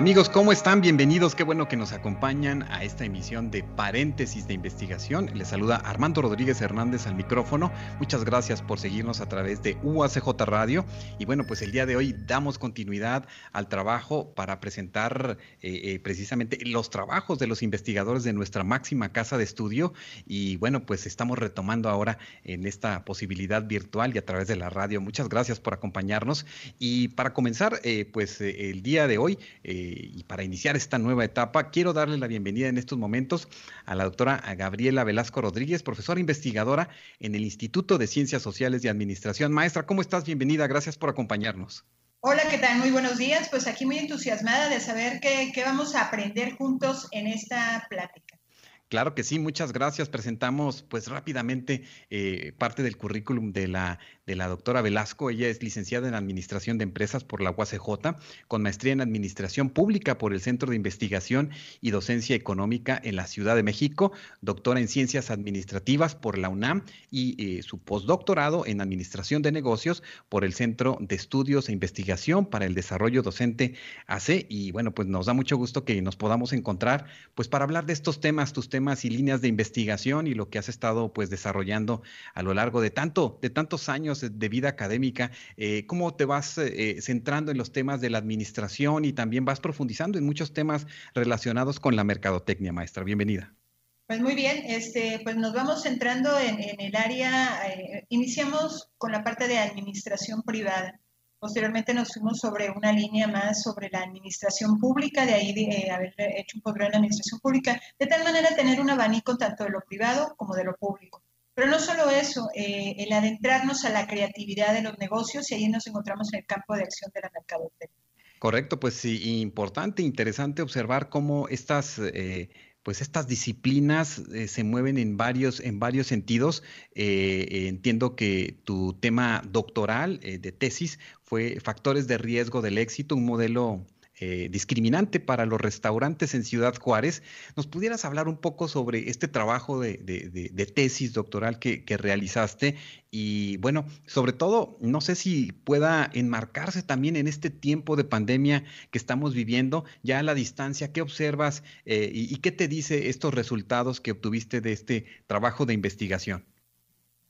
Amigos, ¿cómo están? Bienvenidos. Qué bueno que nos acompañan a esta emisión de Paréntesis de Investigación. Les saluda Armando Rodríguez Hernández al micrófono. Muchas gracias por seguirnos a través de UACJ Radio. Y bueno, pues el día de hoy damos continuidad al trabajo para presentar eh, eh, precisamente los trabajos de los investigadores de nuestra máxima casa de estudio. Y bueno, pues estamos retomando ahora en esta posibilidad virtual y a través de la radio. Muchas gracias por acompañarnos. Y para comenzar, eh, pues el día de hoy, y para iniciar esta nueva etapa, quiero darle la bienvenida en estos momentos a la doctora Gabriela Velasco Rodríguez, profesora investigadora en el Instituto de Ciencias Sociales y Administración. Maestra, ¿cómo estás? Bienvenida, gracias por acompañarnos. Hola, ¿qué tal? Muy buenos días. Pues aquí muy entusiasmada de saber qué, qué vamos a aprender juntos en esta plática. Claro que sí, muchas gracias. Presentamos pues rápidamente eh, parte del currículum de la, de la doctora Velasco. Ella es licenciada en Administración de Empresas por la UACJ, con maestría en Administración Pública por el Centro de Investigación y Docencia Económica en la Ciudad de México, doctora en Ciencias Administrativas por la UNAM y eh, su postdoctorado en Administración de Negocios por el Centro de Estudios e Investigación para el Desarrollo Docente AC. Y bueno, pues nos da mucho gusto que nos podamos encontrar pues para hablar de estos temas, tus temas y líneas de investigación y lo que has estado pues desarrollando a lo largo de tanto de tantos años de vida académica. Eh, ¿Cómo te vas eh, centrando en los temas de la administración y también vas profundizando en muchos temas relacionados con la mercadotecnia, maestra? Bienvenida. Pues muy bien, este, pues nos vamos centrando en, el área, eh, iniciamos con la parte de administración privada. Posteriormente nos fuimos sobre una línea más sobre la administración pública, de ahí de, haber hecho un posgrado en administración pública, de tal manera tener un abanico tanto de lo privado como de lo público. Pero no solo eso, eh, el adentrarnos a la creatividad de los negocios y ahí nos encontramos en el campo de acción de la mercadotecnia. Correcto, pues sí, importante, interesante observar cómo estas eh, pues estas disciplinas eh, se mueven en varios, en varios sentidos. Eh, entiendo que tu tema doctoral eh, de tesis fue factores de riesgo del éxito, un modelo eh, discriminante para los restaurantes en Ciudad Juárez. ¿Nos pudieras hablar un poco sobre este trabajo de, tesis doctoral que, realizaste? Y bueno, sobre todo, no sé si pueda enmarcarse también en este tiempo de pandemia que estamos viviendo, ya a la distancia, ¿qué observas eh, y, qué te dice estos resultados que obtuviste de este trabajo de investigación?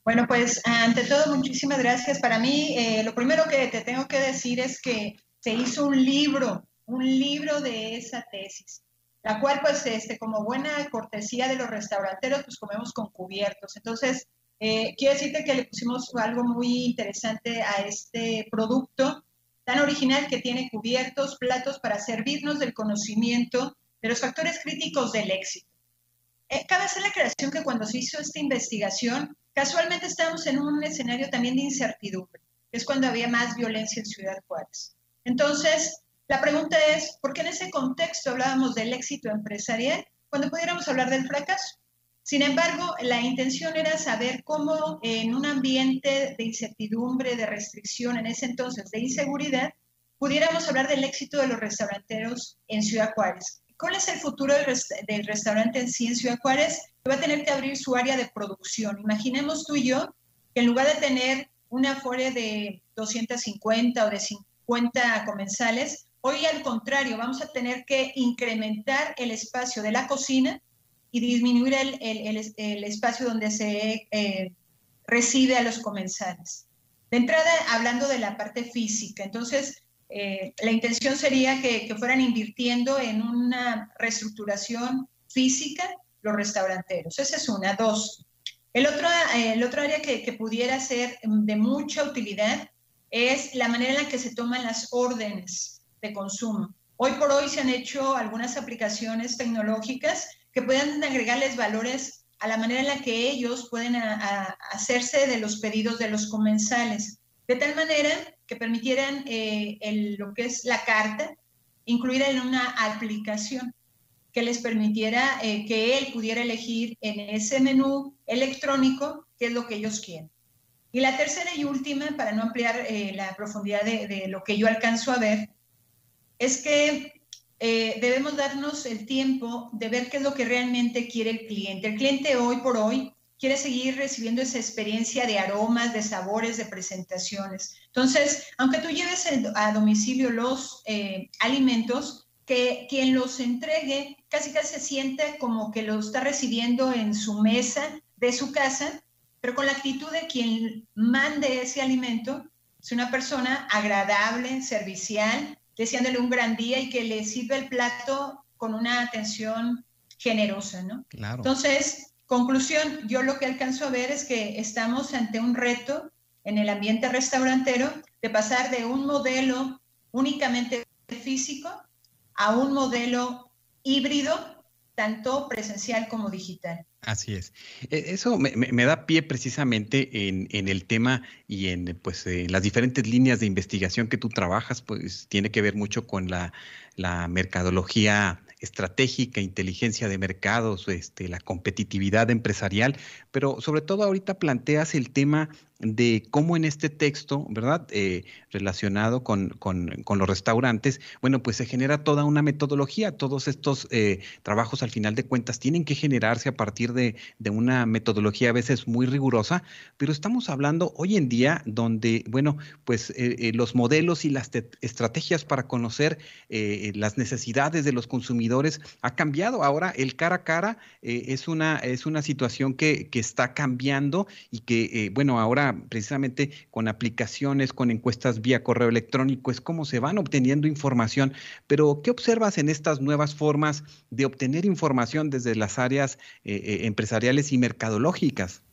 Bueno, pues ante todo, muchísimas gracias. Para mí, eh, lo primero que te tengo que decir es que se hizo un libro un libro de esa tesis, la cual pues este, como buena cortesía de los restauranteros pues comemos con cubiertos. Entonces, eh, quiero decirte que le pusimos algo muy interesante a este producto tan original que tiene cubiertos, platos para servirnos del conocimiento de los factores críticos del éxito. Eh, cabe hacer la creación que cuando se hizo esta investigación, casualmente estábamos en un escenario también de incertidumbre, que es cuando había más violencia en Ciudad Juárez. Entonces, la pregunta es, ¿por qué en ese contexto hablábamos del éxito empresarial cuando pudiéramos hablar del fracaso? Sin embargo, la intención era saber cómo en un ambiente de incertidumbre, de restricción, en ese entonces de inseguridad, pudiéramos hablar del éxito de los restauranteros en Ciudad Juárez. ¿Cuál es el futuro del, restaurante en sí en Ciudad Juárez? Va a tener que abrir su área de producción. Imaginemos tú y yo que en lugar de tener una afore de 250 o de 50 comensales, Hoy al contrario, vamos a tener que incrementar el espacio de la cocina y disminuir el, espacio donde se eh, recibe a los comensales. De entrada, hablando de la parte física, entonces eh, la intención sería que, fueran invirtiendo en una reestructuración física los restauranteros. Esa es una. Dos, el otro, eh, el otro área que, que, pudiera ser de mucha utilidad es la manera en la que se toman las órdenes de consumo. Hoy por hoy se han hecho algunas aplicaciones tecnológicas que pueden agregarles valores a la manera en la que ellos pueden hacerse de los pedidos de los comensales, de tal manera que permitieran eh, lo que es la carta incluida en una aplicación que les permitiera eh, que él pudiera elegir en ese menú electrónico qué es lo que ellos quieren. Y la tercera y última, para no ampliar eh, la profundidad de, lo que yo alcanzo a ver, es que eh, debemos darnos el tiempo de ver qué es lo que realmente quiere el cliente. El cliente hoy por hoy quiere seguir recibiendo esa experiencia de aromas, de sabores, de presentaciones. Entonces, aunque tú lleves a domicilio los alimentos, que quien los entregue casi casi se siente como que lo está recibiendo en su mesa de su casa, pero con la actitud de quien mande ese alimento, es una persona agradable, servicial, deseándole un gran día y que le sirve el plato con una atención generosa, ¿no? Claro. Entonces, conclusión, yo lo que alcanzo a ver es que estamos ante un reto en el ambiente restaurantero de pasar de un modelo únicamente físico a un modelo híbrido, tanto presencial como digital. Así es. E, eso me, da pie precisamente en, el tema y en pues las diferentes líneas de investigación que tú trabajas, pues tiene que ver mucho con la, la mercadología estratégica, inteligencia de mercados, este, la competitividad empresarial, pero sobre todo ahorita planteas el tema de cómo en este texto, ¿verdad? Eh, relacionado con, con, los restaurantes, bueno, pues se genera toda una metodología. Todos estos eh, trabajos, al final de cuentas, tienen que generarse a partir de, de, una metodología a veces muy rigurosa, pero estamos hablando hoy en día donde, bueno, pues eh, los modelos y las estrategias para conocer las necesidades de los consumidores ha cambiado. Ahora el cara a cara es, una, es una situación que, que está cambiando y que, bueno, ahora precisamente con aplicaciones, con encuestas vía correo electrónico, es como se van obteniendo información. Pero, ¿qué observas en estas nuevas formas de obtener información desde las áreas eh, eh, empresariales y mercadológicas?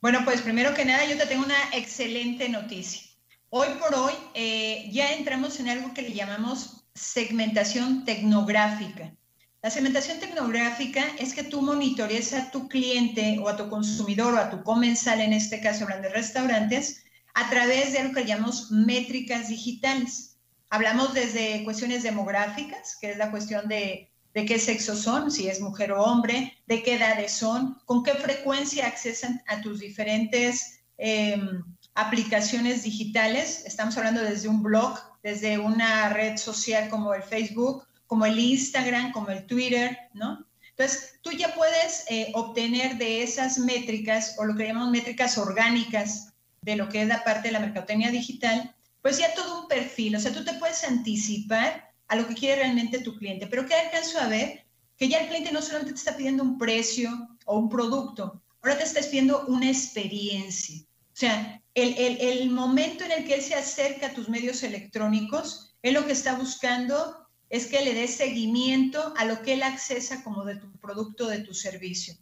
Bueno, pues primero que nada, yo te tengo una excelente noticia. Hoy por hoy eh, ya entramos en algo que le llamamos segmentación tecnográfica. La segmentación tecnográfica es que tú monitorees a tu cliente o a tu consumidor o a tu comensal, en este caso hablando de restaurantes, a través de lo que llamamos métricas digitales. Hablamos desde cuestiones demográficas, que es la cuestión de, de qué sexo son, si es mujer o hombre, de qué edades son, con qué frecuencia accesan a tus diferentes em, aplicaciones digitales. Estamos hablando desde un blog, desde una red social como el Facebook, como el Instagram, como el Twitter, ¿no? Entonces, tú ya puedes eh, obtener de esas métricas, o lo que llamamos métricas orgánicas, de lo que es la parte de la mercadotecnia digital, pues ya todo un perfil, o sea, tú te puedes anticipar a lo que quiere realmente tu cliente. Pero ¿qué alcanzo a ver? Que ya el cliente no solamente te está pidiendo un precio o un producto, ahora te estás pidiendo una experiencia. O sea, el, el, el momento en el que él se acerca a tus medios electrónicos, es lo que está buscando es que le des seguimiento a lo que él accesa como de tu producto, de tu servicio.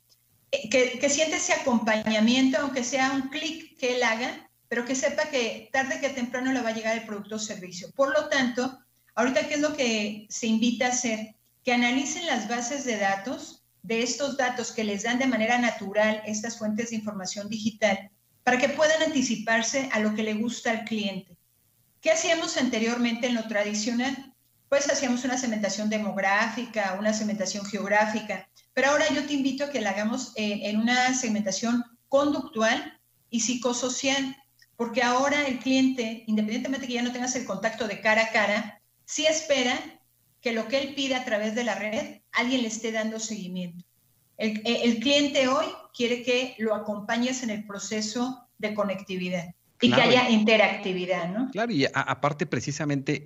Eh, que, que siente ese acompañamiento, aunque sea un clic que él haga, pero que sepa que tarde que temprano le va a llegar el producto o servicio. Por lo tanto, ahorita, ¿qué es lo que se invita a hacer? Que analicen las bases de datos, de estos datos que les dan de manera natural estas fuentes de información digital, para que puedan anticiparse a lo que le gusta al cliente. ¿Qué hacíamos anteriormente en lo tradicional? Pues hacíamos una segmentación demográfica, una segmentación geográfica, pero ahora yo te invito a que la hagamos en, una segmentación conductual y psicosocial, porque ahora el cliente, independientemente que ya no tengas el contacto de cara a cara, sí espera que lo que él pide a través de la red, alguien le esté dando seguimiento. El, el cliente hoy quiere que lo acompañes en el proceso de conectividad. Y que haya interactividad, ¿no? Claro, y aparte precisamente eh,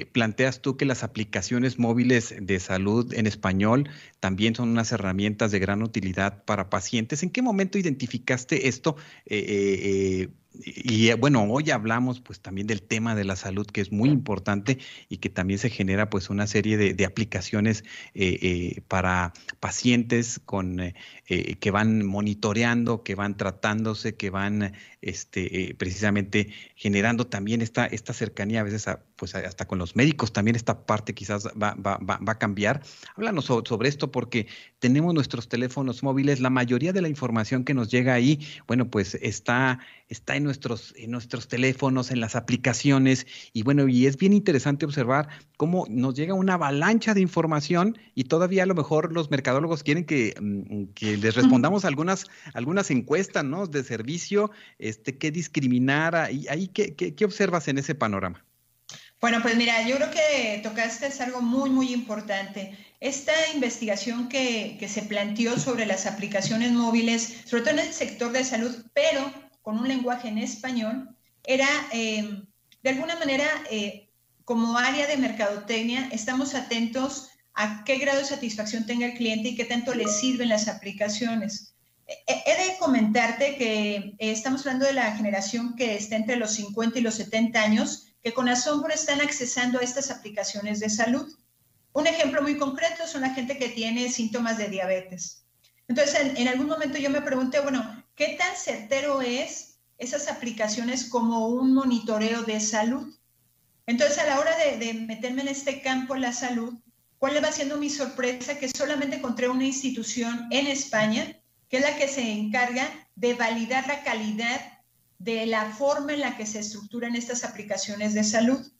eh, planteas tú que las aplicaciones móviles de salud en español también son unas herramientas de gran utilidad para pacientes. ¿En qué momento identificaste esto? Eh, y bueno, hoy hablamos pues también del tema de la salud que es muy importante y que también se genera pues una serie de, aplicaciones eh, eh, para pacientes con eh, que van monitoreando, que van tratándose, que van este, precisamente generando también esta, esta cercanía a veces a pues hasta con los médicos también esta parte quizás va, va, va, a cambiar. Háblanos sobre, esto porque tenemos nuestros teléfonos móviles, la mayoría de la información que nos llega ahí, bueno, pues está, está en, nuestros, en nuestros teléfonos, en las aplicaciones y bueno, y es bien interesante observar cómo nos llega una avalancha de información y todavía a lo mejor los mercadólogos quieren que, mm, que les respondamos algunas, algunas encuestas, ¿no? De servicio, este, qué discriminar, ahí, ahí ¿qué, qué, qué observas en ese panorama? Bueno, pues mira, yo creo que tocaste es algo muy, muy importante. Esta investigación que, se planteó sobre las aplicaciones móviles, sobre todo en el sector de salud, pero con un lenguaje en español, era eh, de alguna manera, eh, como área de mercadotecnia, estamos atentos a qué grado de satisfacción tenga el cliente y qué tanto le sirven las aplicaciones. He de comentarte que estamos hablando de la generación que está entre los 50 y los 70 años que con asombro están accesando a estas aplicaciones de salud. Un ejemplo muy concreto son la gente que tiene síntomas de diabetes. Entonces, en, algún momento yo me pregunté, bueno, ¿qué tan certero es esas aplicaciones como un monitoreo de salud? Entonces, a la hora de, meterme en este campo, la salud, ¿cuál va siendo mi sorpresa? Que solamente encontré una institución en España, que es la que se encarga de validar la calidad de la forma en la que se estructuran estas aplicaciones de salud.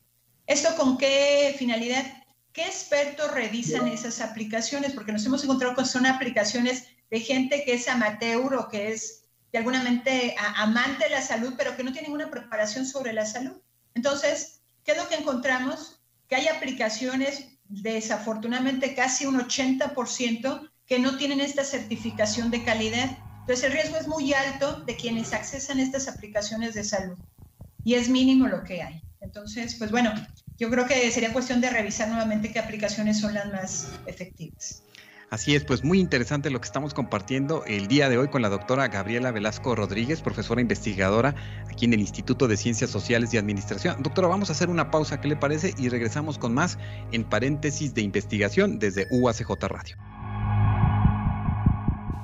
¿Esto con qué finalidad? ¿Qué expertos revisan esas aplicaciones? Porque nos hemos encontrado con son aplicaciones de gente que es amateur o que es de alguna mente amante de la salud, pero que no tiene ninguna preparación sobre la salud. Entonces, ¿qué es lo que encontramos? Que hay aplicaciones, desafortunadamente casi un 80%, que no tienen esta certificación de calidad. Entonces el riesgo es muy alto de quienes accesan estas aplicaciones de salud y es mínimo lo que hay. Entonces, pues bueno, yo creo que sería cuestión de revisar nuevamente qué aplicaciones son las más efectivas. Así es, pues muy interesante lo que estamos compartiendo el día de hoy con la doctora Gabriela Velasco Rodríguez, profesora investigadora aquí en el Instituto de Ciencias Sociales y Administración. Doctora, vamos a hacer una pausa, ¿qué le parece? Y regresamos con más en paréntesis de investigación desde UACJ Radio.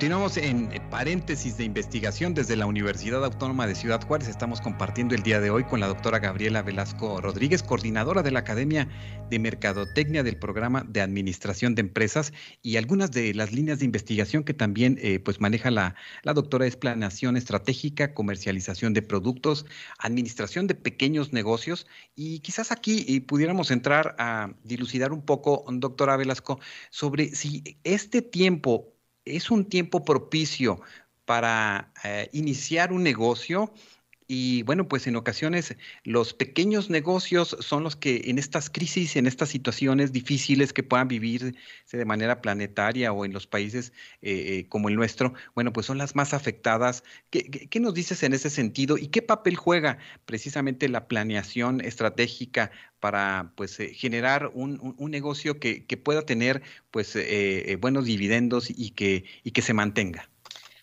Continuamos en paréntesis de investigación desde la Universidad Autónoma de Ciudad Juárez. Estamos compartiendo el día de hoy con la doctora Gabriela Velasco Rodríguez, coordinadora de la Academia de Mercadotecnia del Programa de Administración de Empresas y algunas de las líneas de investigación que también eh, pues maneja la, la doctora es planeación estratégica, comercialización de productos, administración de pequeños negocios y quizás aquí eh, pudiéramos entrar a dilucidar un poco, doctora Velasco, sobre si este tiempo es un tiempo propicio para eh, iniciar un negocio y bueno, pues en ocasiones los pequeños negocios son los que en estas crisis, en estas situaciones difíciles que puedan vivirse de manera planetaria o en los países eh, eh, como el nuestro, bueno, pues son las más afectadas. ¿Qué, nos dices en ese sentido y qué papel juega precisamente la planeación estratégica para pues generar un, negocio que, pueda tener pues buenos dividendos y que, y que se mantenga?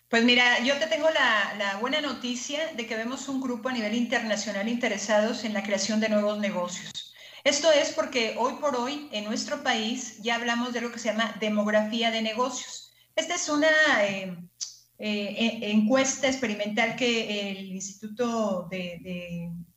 Pues mira, yo te tengo la, buena noticia de que vemos un grupo a nivel internacional interesados en la creación de nuevos negocios. Esto es porque hoy por hoy en nuestro país ya hablamos de lo que se llama demografía de negocios. Esta es una eh, eh, encuesta experimental que el Instituto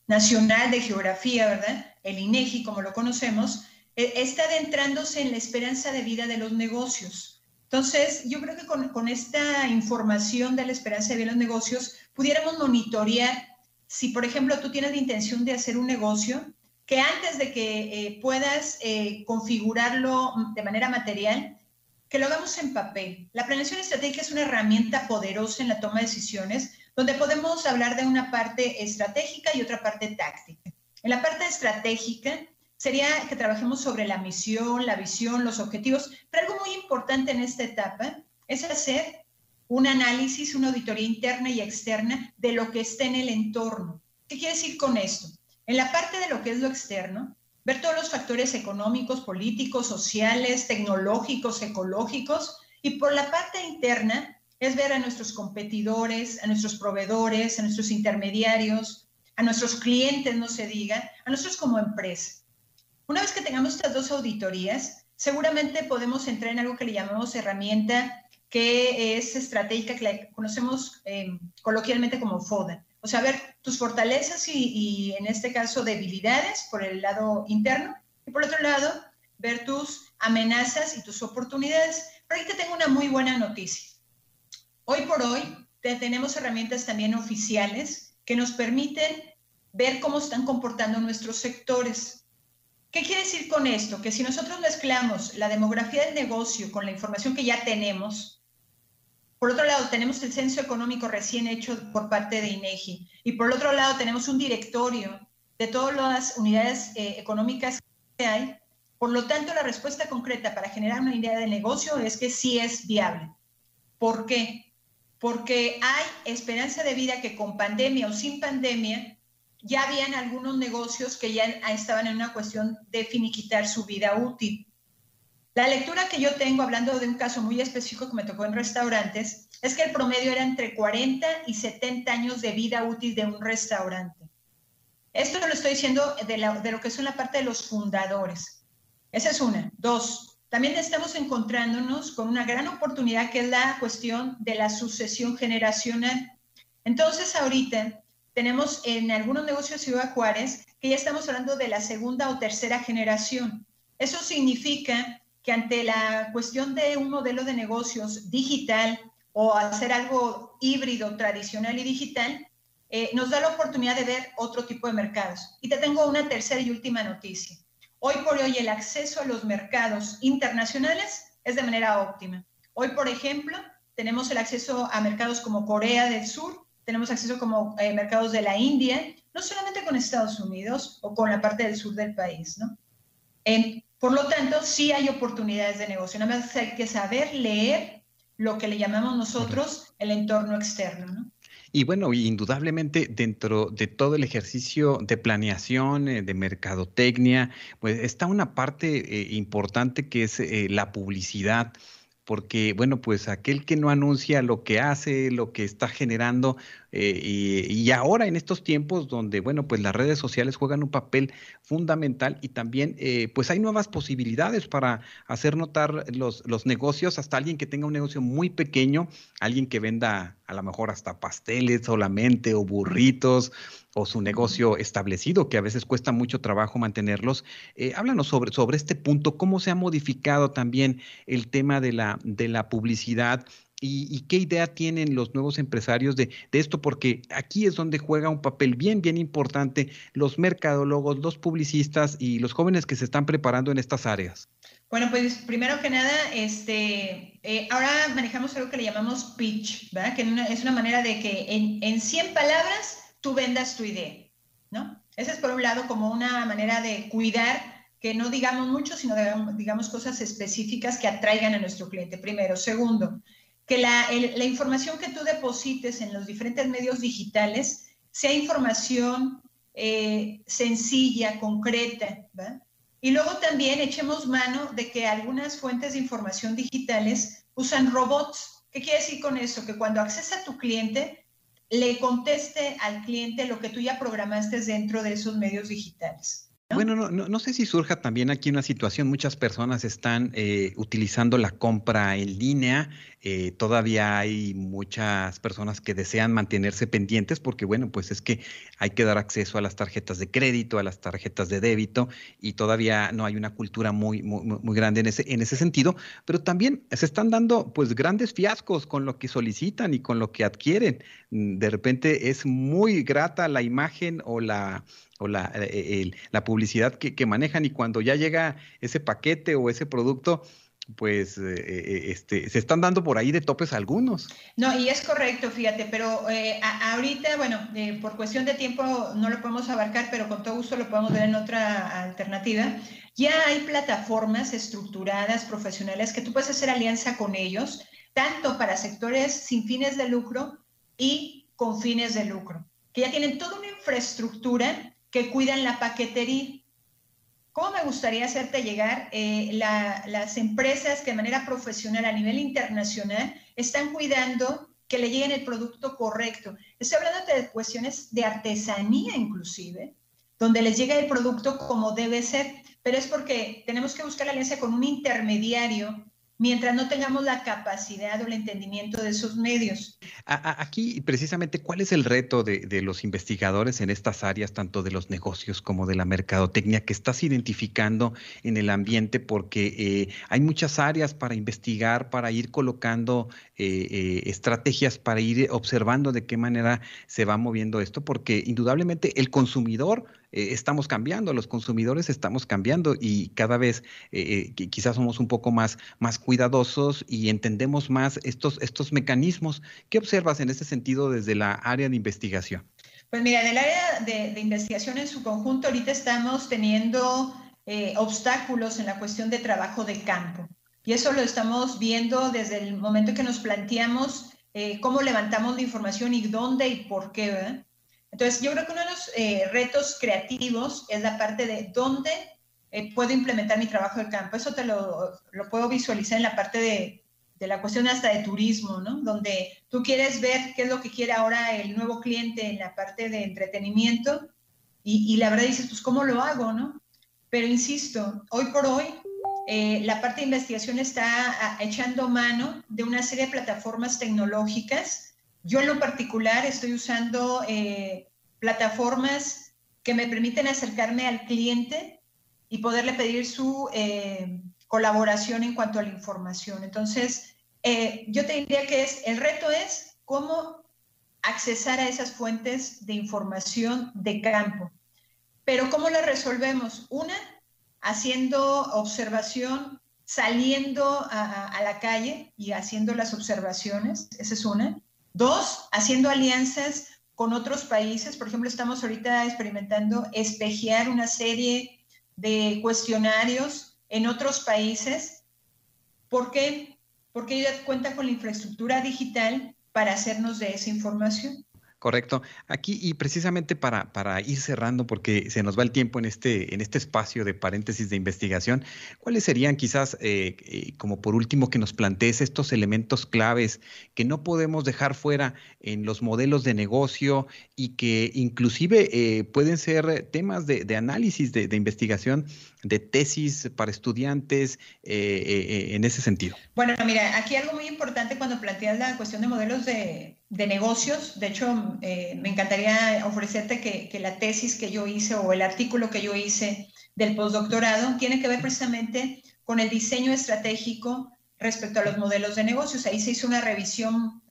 Nacional de Geografía, ¿verdad? El INEGI, como lo conocemos, eh, está adentrándose en la esperanza de vida de los negocios. Entonces, yo creo que con, esta información de la esperanza de vida los negocios, pudiéramos monitorear si, por ejemplo, tú tienes la intención de hacer un negocio, que antes de que eh, puedas eh, configurarlo de manera material, que lo hagamos en papel. La planeación estratégica es una herramienta poderosa en la toma de decisiones, donde podemos hablar de una parte estratégica y otra parte táctica. En la parte estratégica, sería que trabajemos sobre la misión, la visión, los objetivos, pero algo muy importante en esta etapa es hacer un análisis, una auditoría interna y externa de lo que está en el entorno. ¿Qué quiere decir con esto? En la parte de lo que es lo externo, ver todos los factores económicos, políticos, sociales, tecnológicos, ecológicos, y por la parte interna es ver a nuestros competidores, a nuestros proveedores, a nuestros intermediarios, a nuestros clientes, no se diga, a nosotros como empresa. Una vez que tengamos estas dos auditorías, seguramente podemos entrar en algo que le llamamos herramienta que es estratégica, que la conocemos eh, coloquialmente como FODA. O sea, ver tus fortalezas y, en este caso debilidades por el lado interno y por otro lado, ver tus amenazas y tus oportunidades. Pero ahí te tengo una muy buena noticia. Hoy por hoy tenemos herramientas también oficiales que nos permiten ver cómo están comportando nuestros sectores. ¿Qué quiere decir con esto? Que si nosotros mezclamos la demografía del negocio con la información que ya tenemos, por otro lado, tenemos el censo económico recién hecho por parte de INEGI. Y por otro lado, tenemos un directorio de todas las unidades eh, económicas que hay. Por lo tanto, la respuesta concreta para generar una idea de negocio es que sí es viable. ¿Por qué? Porque hay esperanza de vida que con pandemia o sin pandemia ya habían algunos negocios que ya estaban en una cuestión de finiquitar su vida útil. La lectura que yo tengo, hablando de un caso muy específico que me tocó en restaurantes, es que el promedio era entre 40 y 70 años de vida útil de un restaurante. Esto lo estoy diciendo de, lo que son la parte de los fundadores. Esa es una. Dos, también estamos encontrándonos con una gran oportunidad que es la cuestión de la sucesión generacional. Entonces, ahorita tenemos en algunos negocios de Ciudad Juárez que ya estamos hablando de la segunda o tercera generación. Eso significa que ante la cuestión de un modelo de negocios digital o hacer algo híbrido, tradicional y digital, eh, nos da la oportunidad de ver otro tipo de mercados. Y te tengo una tercera y última noticia. Hoy por hoy el acceso a los mercados internacionales es de manera óptima. Hoy, por ejemplo, tenemos el acceso a mercados como Corea del Sur, tenemos acceso como eh, mercados de la India, no solamente con Estados Unidos o con la parte del sur del país, ¿no? Por lo tanto, sí hay oportunidades de negocio. Nada más hay que saber leer lo que le llamamos nosotros el entorno externo. Y bueno, indudablemente dentro de todo el ejercicio de planeación, eh, de mercadotecnia, pues está una parte eh, importante que es eh, la publicidad porque, bueno, pues aquel que no anuncia lo que hace, lo que está generando, eh, y, ahora en estos tiempos donde, bueno, pues las redes sociales juegan un papel fundamental y también, eh, pues hay nuevas posibilidades para hacer notar los, los negocios, hasta alguien que tenga un negocio muy pequeño, alguien que venda a lo mejor hasta pasteles solamente o burritos o su negocio establecido, que a veces cuesta mucho trabajo mantenerlos. Eh, háblanos sobre, sobre este punto, cómo se ha modificado también el tema de la, de la publicidad y, qué idea tienen los nuevos empresarios de, de, esto, porque aquí es donde juega un papel bien, bien importante los mercadólogos, los publicistas y los jóvenes que se están preparando en estas áreas. Bueno, pues primero que nada, este, eh, ahora manejamos algo que le llamamos pitch, ¿verdad? Que es una manera de que en, en 100 palabras tú vendas tu idea, ¿no? Ese es por un lado como una manera de cuidar que no digamos mucho, sino digamos, cosas específicas que atraigan a nuestro cliente, primero. Segundo, que la, la información que tú deposites en los diferentes medios digitales sea información eh, sencilla, concreta. Y luego también echemos mano de que algunas fuentes de información digitales usan robots. ¿Qué quiere decir con eso? Que cuando accesa a tu cliente, le conteste al cliente lo que tú ya programaste dentro de esos medios digitales. Bueno, no, no, sé si surja también aquí una situación, muchas personas están eh, utilizando la compra en línea, eh, todavía hay muchas personas que desean mantenerse pendientes porque, bueno, pues es que hay que dar acceso a las tarjetas de crédito, a las tarjetas de débito y todavía no hay una cultura muy, muy, muy grande en ese, en ese sentido, pero también se están dando pues grandes fiascos con lo que solicitan y con lo que adquieren. De repente es muy grata la imagen o la o la, eh, la publicidad que, que, manejan y cuando ya llega ese paquete o ese producto, pues eh, eh, este, se están dando por ahí de topes algunos. No, y es correcto, fíjate, pero ahorita, bueno, por cuestión de tiempo no lo podemos abarcar, pero con todo gusto lo podemos ver en otra alternativa. Ya hay plataformas estructuradas, profesionales, que tú puedes hacer alianza con ellos, tanto para sectores sin fines de lucro y con fines de lucro, que ya tienen toda una infraestructura que cuidan la paquetería. ¿Cómo me gustaría hacerte llegar? Eh, las empresas que de manera profesional a nivel internacional están cuidando que le lleguen el producto correcto. Estoy hablando de cuestiones de artesanía inclusive, donde les llega el producto como debe ser, pero es porque tenemos que buscar la alianza con un intermediario mientras no tengamos la capacidad o el entendimiento de esos medios. Aquí, precisamente, ¿cuál es el reto de, los investigadores en estas áreas, tanto de los negocios como de la mercadotecnia, que estás identificando en el ambiente? Porque eh, hay muchas áreas para investigar, para ir colocando eh, eh, estrategias, para ir observando de qué manera se va moviendo esto, porque indudablemente el consumidor eh, estamos cambiando, los consumidores estamos cambiando y cada vez eh, eh, quizás somos un poco más, más cuidadosos y entendemos más estos, estos mecanismos. ¿Qué observas en ese sentido desde la área de investigación? Pues mira, en el área de, investigación en su conjunto, ahorita estamos teniendo obstáculos en la cuestión de trabajo de campo. Y eso lo estamos viendo desde el momento que nos planteamos cómo levantamos la información y dónde y por qué. ¿verdad? Entonces, yo creo que uno de los eh, retos creativos es la parte de dónde eh, puedo implementar mi trabajo de campo. Eso te lo, lo puedo visualizar en la parte de, de, la cuestión hasta de turismo, ¿no? Donde tú quieres ver qué es lo que quiere ahora el nuevo cliente en la parte de entretenimiento y, y la verdad dices, pues, ¿cómo lo hago, no? Pero insisto, hoy por hoy eh, la parte de investigación está echando mano de una serie de plataformas tecnológicas yo en lo particular estoy usando eh, plataformas que me permiten acercarme al cliente y poderle pedir su eh, colaboración en cuanto a la información. Entonces, eh, yo te diría que es, el reto es cómo accesar a esas fuentes de información de campo. Pero ¿cómo la resolvemos? Una, haciendo observación, saliendo a la calle y haciendo las observaciones, esa es una. Dos, haciendo alianzas con otros países. Por ejemplo, estamos ahorita experimentando espejear una serie de cuestionarios en otros países. ¿Por qué? Porque ellos cuentan con la infraestructura digital para hacernos de esa información. Correcto. Aquí, y precisamente para, para, ir cerrando, porque se nos va el tiempo en este, en este espacio de paréntesis de investigación, ¿cuáles serían quizás, eh, eh, como por último, que nos plantees estos elementos claves que no podemos dejar fuera en los modelos de negocio y que inclusive eh, pueden ser temas de, análisis, de, de, investigación, de tesis para estudiantes en ese sentido? Bueno, mira, aquí algo muy importante cuando planteas la cuestión de modelos de de negocios. De hecho, eh, me encantaría ofrecerte que, la tesis que yo hice o el artículo que yo hice del postdoctorado tiene que ver precisamente con el diseño estratégico respecto a los modelos de negocios. Ahí se hizo una revisión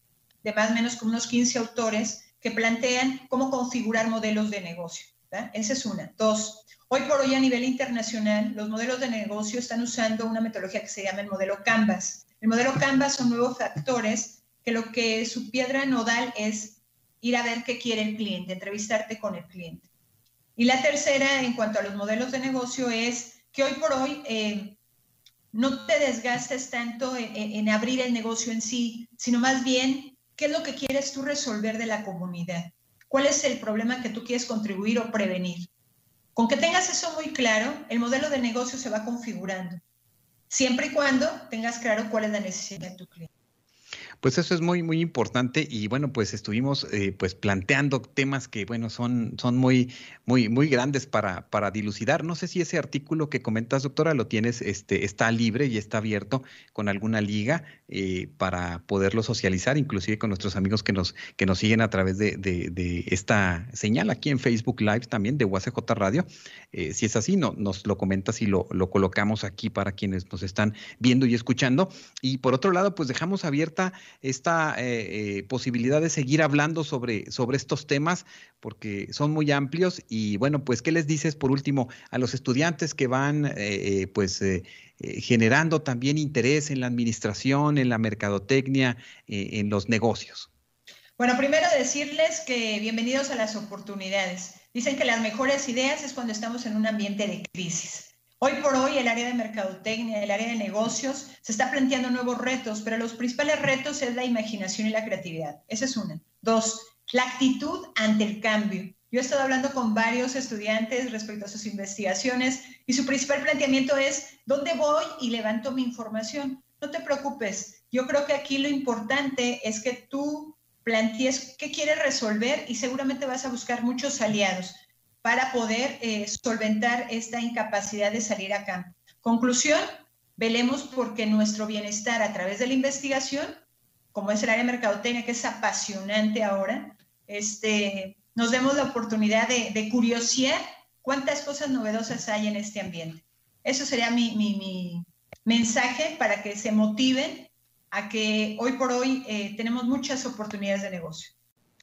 de más o menos con unos 15 autores que plantean cómo configurar modelos de negocio. Esa es una. Dos, hoy por hoy a nivel internacional, los modelos de negocio están usando una metodología que se llama el modelo Canvas. El modelo Canvas son nuevos factores que lo que su piedra nodal es ir a ver qué quiere el cliente, entrevistarte con el cliente. Y la tercera, en cuanto a los modelos de negocio, es que hoy por hoy eh, no te desgastes tanto en, abrir el negocio en sí, sino más bien, ¿qué es lo que quieres tú resolver de la comunidad? ¿Cuál es el problema que tú quieres contribuir o prevenir? Con que tengas eso muy claro, el modelo de negocio se va configurando, siempre y cuando tengas claro cuál es la necesidad de tu cliente. Pues eso es muy, muy importante y bueno, pues estuvimos eh, pues planteando temas que bueno, son, son muy, muy, muy grandes para, para dilucidar. No sé si ese artículo que comentas, doctora, lo tienes, este, está libre y está abierto con alguna liga eh, para poderlo socializar, inclusive con nuestros amigos que nos, que nos siguen a través de, de, esta señal aquí en Facebook Live también de UACJ Radio. Eh, si es así, no, nos lo comentas y lo, lo colocamos aquí para quienes nos están viendo y escuchando. Y por otro lado, pues dejamos abierta esta posibilidad de seguir hablando sobre, sobre estos temas porque son muy amplios y bueno, pues, ¿qué les dices por último a los estudiantes que van pues generando también interés en la administración, en la mercadotecnia, en los negocios? Bueno, primero decirles que bienvenidos a las oportunidades. Dicen que las mejores ideas es cuando estamos en un ambiente de crisis. Hoy por hoy el área de mercadotecnia, el área de negocios, se está planteando nuevos retos, pero los principales retos es la imaginación y la creatividad. Esa es una. Dos, la actitud ante el cambio. Yo he estado hablando con varios estudiantes respecto a sus investigaciones y su principal planteamiento es, ¿dónde voy y levanto mi información? No te preocupes. Yo creo que aquí lo importante es que tú plantees qué quieres resolver y seguramente vas a buscar muchos aliados para poder eh, solventar esta incapacidad de salir acá. Conclusión, velemos porque nuestro bienestar a través de la investigación, como es el área de mercadotecnia, que es apasionante ahora, este, nos demos la oportunidad de, de cuántas cosas novedosas hay en este ambiente. Eso sería mi mensaje para que se motiven a que hoy por hoy eh, tenemos muchas oportunidades de negocio.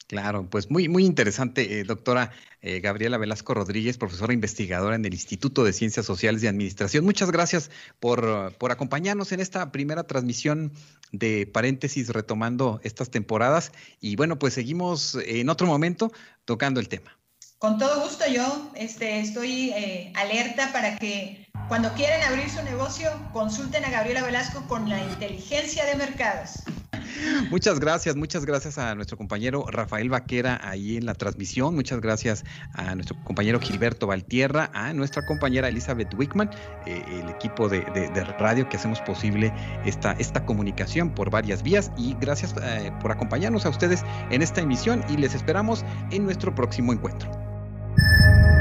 Claro, pues muy, muy interesante, eh, doctora eh, Gabriela Velasco Rodríguez, profesora investigadora en el Instituto de Ciencias Sociales y Administración. Muchas gracias por, por acompañarnos en esta primera transmisión de paréntesis retomando estas temporadas. Y bueno, pues seguimos en otro momento tocando el tema. Con todo gusto, yo este, estoy alerta para que cuando quieren abrir su negocio, consulten a Gabriela Velasco con la inteligencia de mercados. Muchas gracias, muchas gracias a nuestro compañero Rafael Vaquera ahí en la transmisión, muchas gracias a nuestro compañero Gilberto Valtierra, a nuestra compañera Elizabeth Wickman, eh, el equipo de, radio que hacemos posible esta, esta comunicación por varias vías y gracias eh, por acompañarnos a ustedes en esta emisión y les esperamos en nuestro próximo encuentro.